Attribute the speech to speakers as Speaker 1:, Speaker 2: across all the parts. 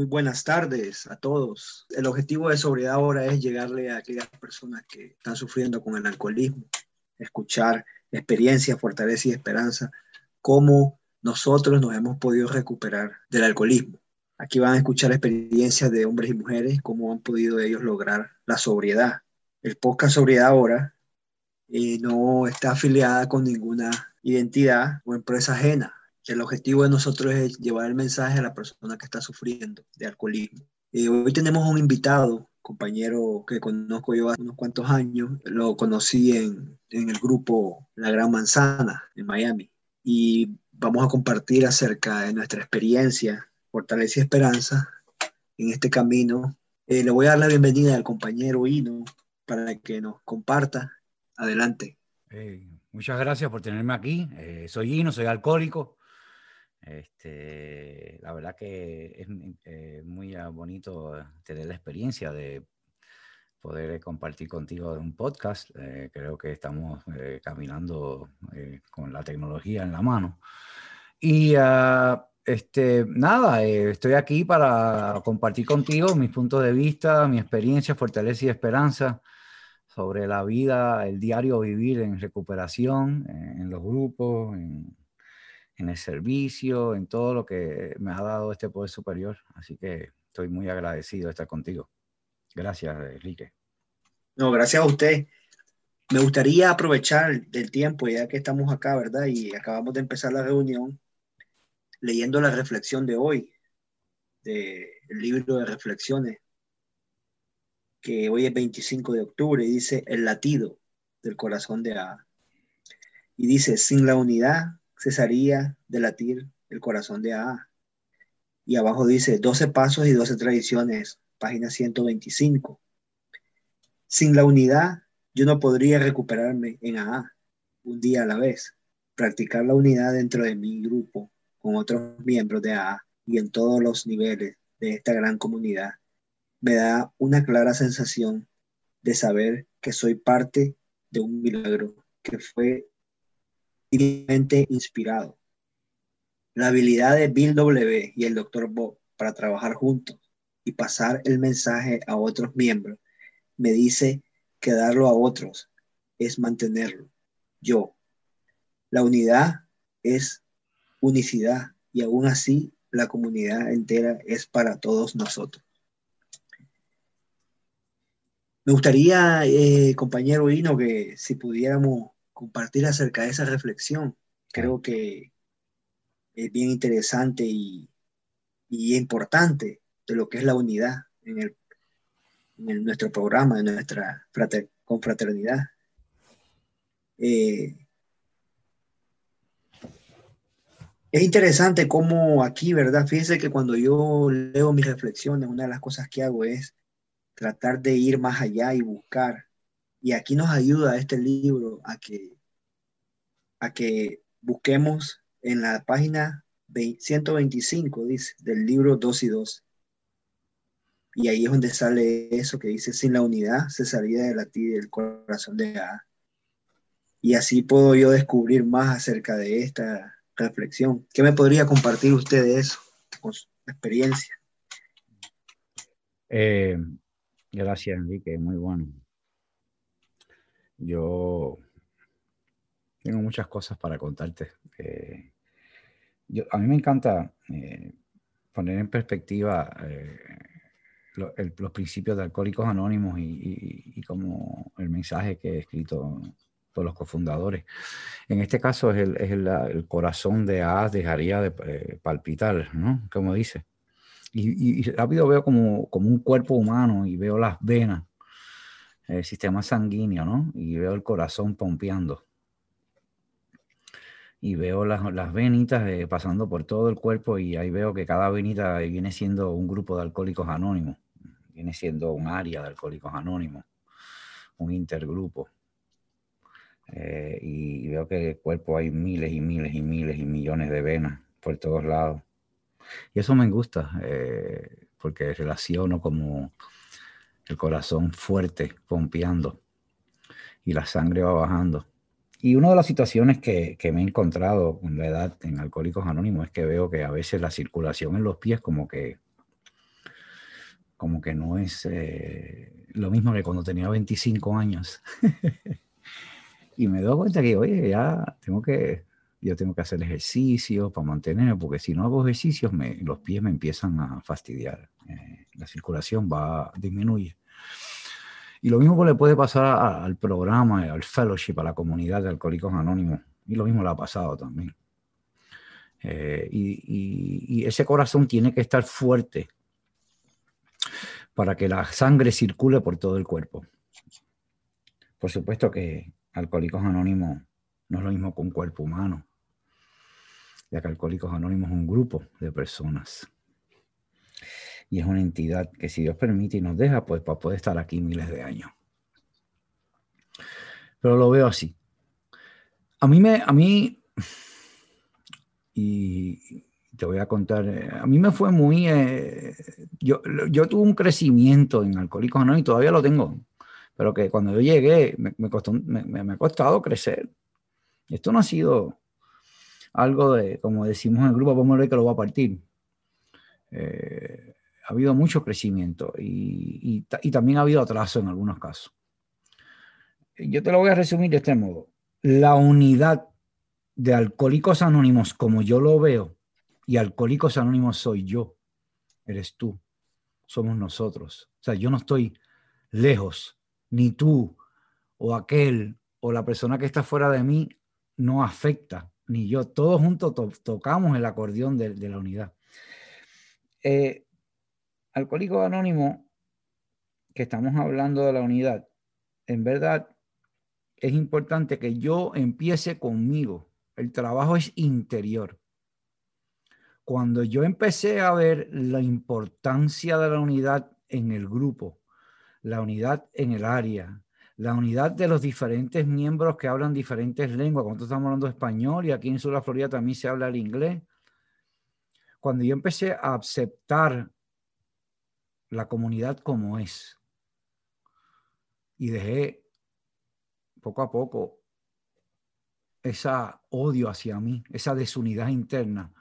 Speaker 1: Muy buenas tardes a todos. El objetivo de Sobriedad ahora es llegarle a aquellas personas que están sufriendo con el alcoholismo, escuchar experiencias, fortaleza y esperanza, cómo nosotros nos hemos podido recuperar del alcoholismo. Aquí van a escuchar experiencias de hombres y mujeres, cómo han podido ellos lograr la sobriedad. El podcast Sobriedad ahora eh, no está afiliada con ninguna identidad o empresa ajena el objetivo de nosotros es llevar el mensaje a la persona que está sufriendo de alcoholismo. Eh, hoy tenemos un invitado, compañero que conozco yo hace unos cuantos años, lo conocí en, en el grupo La Gran Manzana en Miami y vamos a compartir acerca de nuestra experiencia, fortaleza y esperanza en este camino. Eh, le voy a dar la bienvenida al compañero Hino para que nos comparta. Adelante.
Speaker 2: muchas gracias por tenerme aquí. Eh, soy Hino, soy alcohólico. Este, la verdad que es eh, muy ah, bonito tener la experiencia de poder compartir contigo un podcast. Eh, creo que estamos eh, caminando con la tecnología en la mano. Y ah, este, nada, estoy aquí para compartir contigo mis puntos de vista, mi experiencia, fortaleza y esperanza sobre la vida, el diario vivir en recuperación, en los grupos, en, en el servicio, en todo lo que me ha dado este poder superior. Así que estoy muy agradecido de estar contigo. Gracias, Enrique.
Speaker 1: No, gracias a usted. Me gustaría aprovechar el tiempo, ya que estamos acá, ¿verdad? Y acabamos de empezar la reunión, leyendo la reflexión de hoy, del libro de reflexiones, que hoy es 25 de octubre, y dice El latido del corazón de A. Y dice, sin la unidad cesaría de latir el corazón de A. Y abajo dice 12 pasos y 12 tradiciones, página 125. Sin la unidad, yo no podría recuperarme en AA un día a la vez. Practicar la unidad dentro de mi grupo con otros miembros de AA y en todos los niveles de esta gran comunidad me da una clara sensación de saber que soy parte de un milagro que fue inspirado. La habilidad de Bill W. y el Dr. Bob para trabajar juntos y pasar el mensaje a otros miembros me dice que darlo a otros es mantenerlo. Yo. La unidad es unicidad y aún así la comunidad entera es para todos nosotros. Me gustaría, eh, compañero Hino, que si pudiéramos compartir acerca de esa reflexión. Creo que es bien interesante y, importante de lo que es la unidad en, nuestro programa, en nuestra confraternidad. Eh, es interesante cómo aquí, ¿verdad? Fíjense que cuando yo leo mis reflexiones, una de las cosas que hago es tratar de ir más allá y buscar y aquí nos ayuda este libro a que, a que busquemos en la página 125, dice, del libro 2 y 2. Y ahí es donde sale eso que dice, sin la unidad se salía de latir del corazón de A. Y así puedo yo descubrir más acerca de esta reflexión. ¿Qué me podría compartir usted de eso, con su experiencia?
Speaker 2: Eh, gracias, Enrique, muy bueno. Yo tengo muchas cosas para contarte. Eh, a mí me encanta eh, poner en perspectiva eh, los principios de Alcohólicos Anónimos y, como el mensaje que he escrito por los cofundadores. En este caso es el, corazón de A dejaría de palpitar, ¿no? Como dice. Y, rápido veo como, como un cuerpo humano y veo las venas el sistema sanguíneo, ¿no? Y veo el corazón pompeando. Y veo las, las venitas eh, pasando por todo el cuerpo y ahí veo que cada venita viene siendo un grupo de alcohólicos anónimos, viene siendo un área de alcohólicos anónimos, un intergrupo. Eh, y, veo que el cuerpo hay miles y miles y miles y millones de venas por todos lados. Y eso me gusta, eh, porque relaciono como el corazón fuerte, pompeando, y la sangre va bajando. Y una de las situaciones que, me he encontrado con la edad en Alcohólicos Anónimos es que veo que a veces la circulación en los pies como que como que no es eh, lo mismo que cuando tenía 25 años. y me doy cuenta que, oye, ya tengo que, yo tengo que hacer ejercicio para mantener, porque si no hago ejercicios, los pies me empiezan a fastidiar. Eh, la circulación va a disminuir. Y lo mismo le puede pasar al programa, al fellowship, a la comunidad de Alcohólicos Anónimos. Y lo mismo le ha pasado también. Eh, y, ese corazón tiene que estar fuerte para que la sangre circule por todo el cuerpo. Por supuesto que Alcohólicos Anónimos no es lo mismo que un cuerpo humano, ya que Alcohólicos Anónimos es un grupo de personas. Y es una entidad que si Dios permite y nos deja, pues para poder estar aquí miles de años. Pero lo veo así. A mí me, a mí, y te voy a contar, a mí me fue muy, eh, yo, yo tuve un crecimiento en Alcohólicos Anónimos y todavía lo tengo, pero que cuando yo llegué me, costó, me, ha costado crecer. Esto no ha sido algo de, como decimos en el grupo, vamos a ver que lo va a partir. Eh, ha habido mucho crecimiento y, también ha habido atraso en algunos casos. Yo te lo voy a resumir de este modo. La unidad de Alcohólicos Anónimos, como yo lo veo, y Alcohólicos Anónimos soy yo, eres tú, somos nosotros. O sea, yo no estoy lejos, ni tú o aquel o la persona que está fuera de mí no afecta, ni yo. Todos juntos tocamos el acordeón de, la unidad. Eh, Alcohólico Anónimo, que estamos hablando de la unidad, en verdad es importante que yo empiece conmigo. El trabajo es interior. Cuando yo empecé a ver la importancia de la unidad en el grupo, la unidad en el área, la unidad de los diferentes miembros que hablan diferentes lenguas, cuando estamos hablando español y aquí en Sur Florida también se habla el inglés. Cuando yo empecé a aceptar la comunidad como es. Y dejé poco a poco esa odio hacia mí, esa desunidad interna.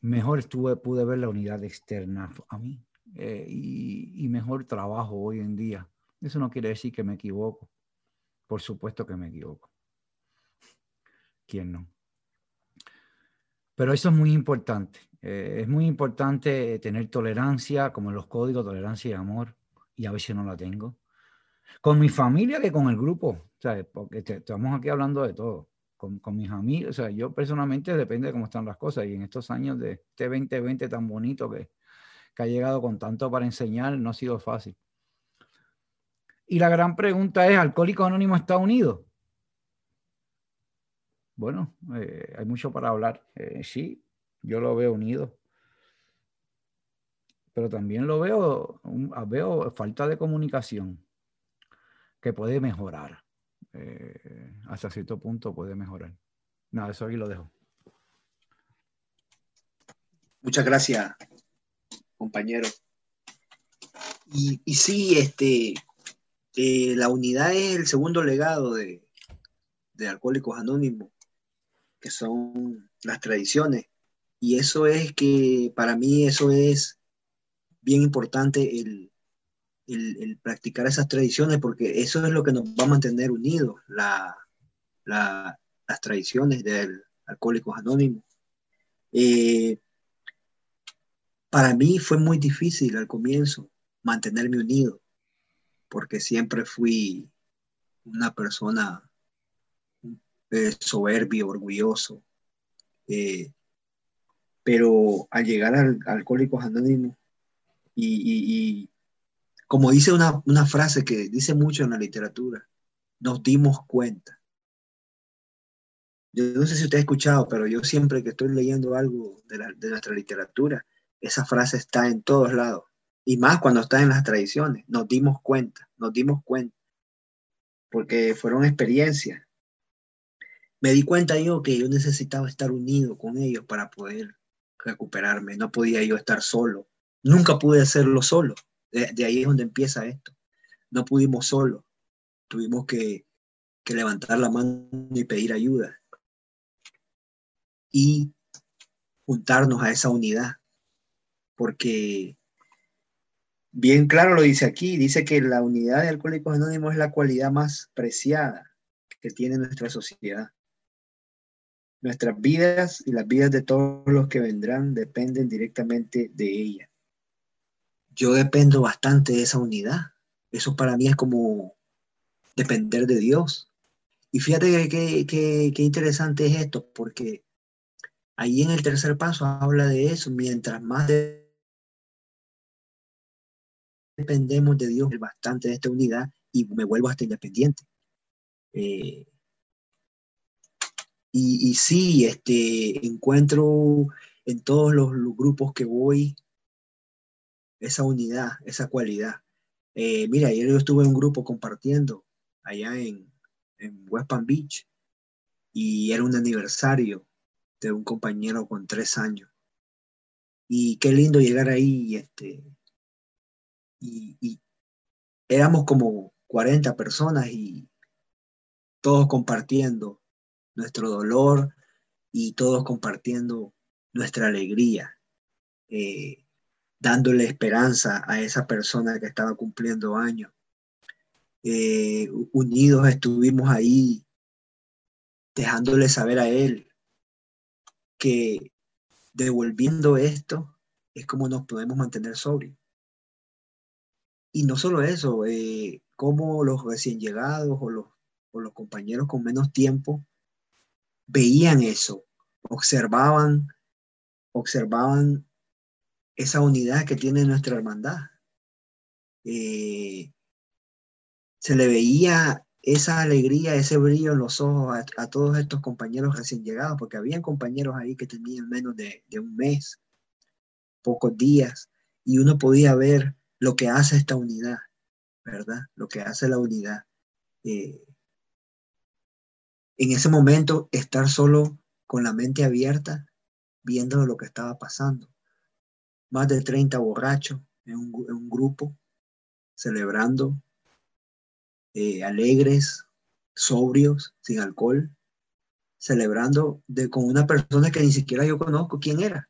Speaker 2: Mejor estuve, pude ver la unidad externa a mí eh, y mejor trabajo hoy en día. Eso no quiere decir que me equivoco. Por supuesto que me equivoco. ¿Quién no? Pero eso es muy importante. Eh, es muy importante tener tolerancia, como en los códigos, tolerancia y amor, y a veces no la tengo. Con mi familia que con el grupo, ¿sabes? porque estamos aquí hablando de todo. Con, mis amigos, o sea, yo personalmente depende de cómo están las cosas, y en estos años de este 2020 tan bonito que ha llegado con tanto para enseñar, no ha sido fácil. Y la gran pregunta es, ¿Alcohólico Anónimo está unido? Bueno, eh, hay mucho para hablar. Eh, sí, yo lo veo unido. Pero también lo veo, veo falta de comunicación que puede mejorar. Eh, hasta cierto punto puede mejorar. Nada, eso aquí lo dejo.
Speaker 1: Muchas gracias, compañero. Y, y sí, este, eh, la unidad es el segundo legado de, de Alcohólicos Anónimos, que son las tradiciones. Y eso es que para mí eso es bien importante el, practicar esas tradiciones porque eso es lo que nos va a mantener unidos, la, las tradiciones del Alcohólicos Anónimos. Eh, para mí fue muy difícil al comienzo mantenerme unido porque siempre fui una persona eh, soberbio, orgulloso. Eh, pero al llegar al Alcohólicos Anónimos, y, como dice una, frase que dice mucho en la literatura, nos dimos cuenta. Yo no sé si usted ha escuchado, pero yo siempre que estoy leyendo algo de, de nuestra literatura, esa frase está en todos lados. Y más cuando está en las tradiciones. Nos dimos cuenta, nos dimos cuenta. Porque fueron experiencias. Me di cuenta yo que yo necesitaba estar unido con ellos para poder recuperarme, no podía yo estar solo. Nunca pude hacerlo solo. De, ahí es donde empieza esto. No pudimos solo. Tuvimos que, que levantar la mano y pedir ayuda. Y juntarnos a esa unidad. Porque bien claro lo dice aquí, dice que la unidad de Alcohólicos Anónimos es la cualidad más preciada que tiene nuestra sociedad. Nuestras vidas y las vidas de todos los que vendrán dependen directamente de ella. Yo dependo bastante de esa unidad. Eso para mí es como depender de Dios. Y fíjate qué interesante es esto, porque ahí en el tercer paso habla de eso. Mientras más dependemos de Dios bastante de esta unidad y me vuelvo hasta independiente. Eh, y, sí, este, encuentro en todos los, grupos que voy esa unidad, esa cualidad. Eh, mira, ayer yo estuve en un grupo compartiendo allá en, en West Palm Beach y era un aniversario de un compañero con tres años. Y qué lindo llegar ahí este, y, éramos como 40 personas y todos compartiendo nuestro dolor y todos compartiendo nuestra alegría, eh, dándole esperanza a esa persona que estaba cumpliendo años. Eh, unidos estuvimos ahí dejándole saber a él que devolviendo esto es como nos podemos mantener sobrios. Y no solo eso, eh, como los recién llegados o los, los compañeros con menos tiempo veían eso, observaban, observaban esa unidad que tiene nuestra hermandad. Eh, se le veía esa alegría, ese brillo en los ojos a, todos estos compañeros recién llegados, porque habían compañeros ahí que tenían menos de, de un mes, pocos días, y uno podía ver lo que hace esta unidad, ¿verdad? Lo que hace la unidad. Eh, en ese momento, estar solo con la mente abierta, viendo lo que estaba pasando. Más de 30 borrachos en un, grupo, celebrando, eh, alegres, sobrios, sin alcohol, celebrando de, con una persona que ni siquiera yo conozco quién era.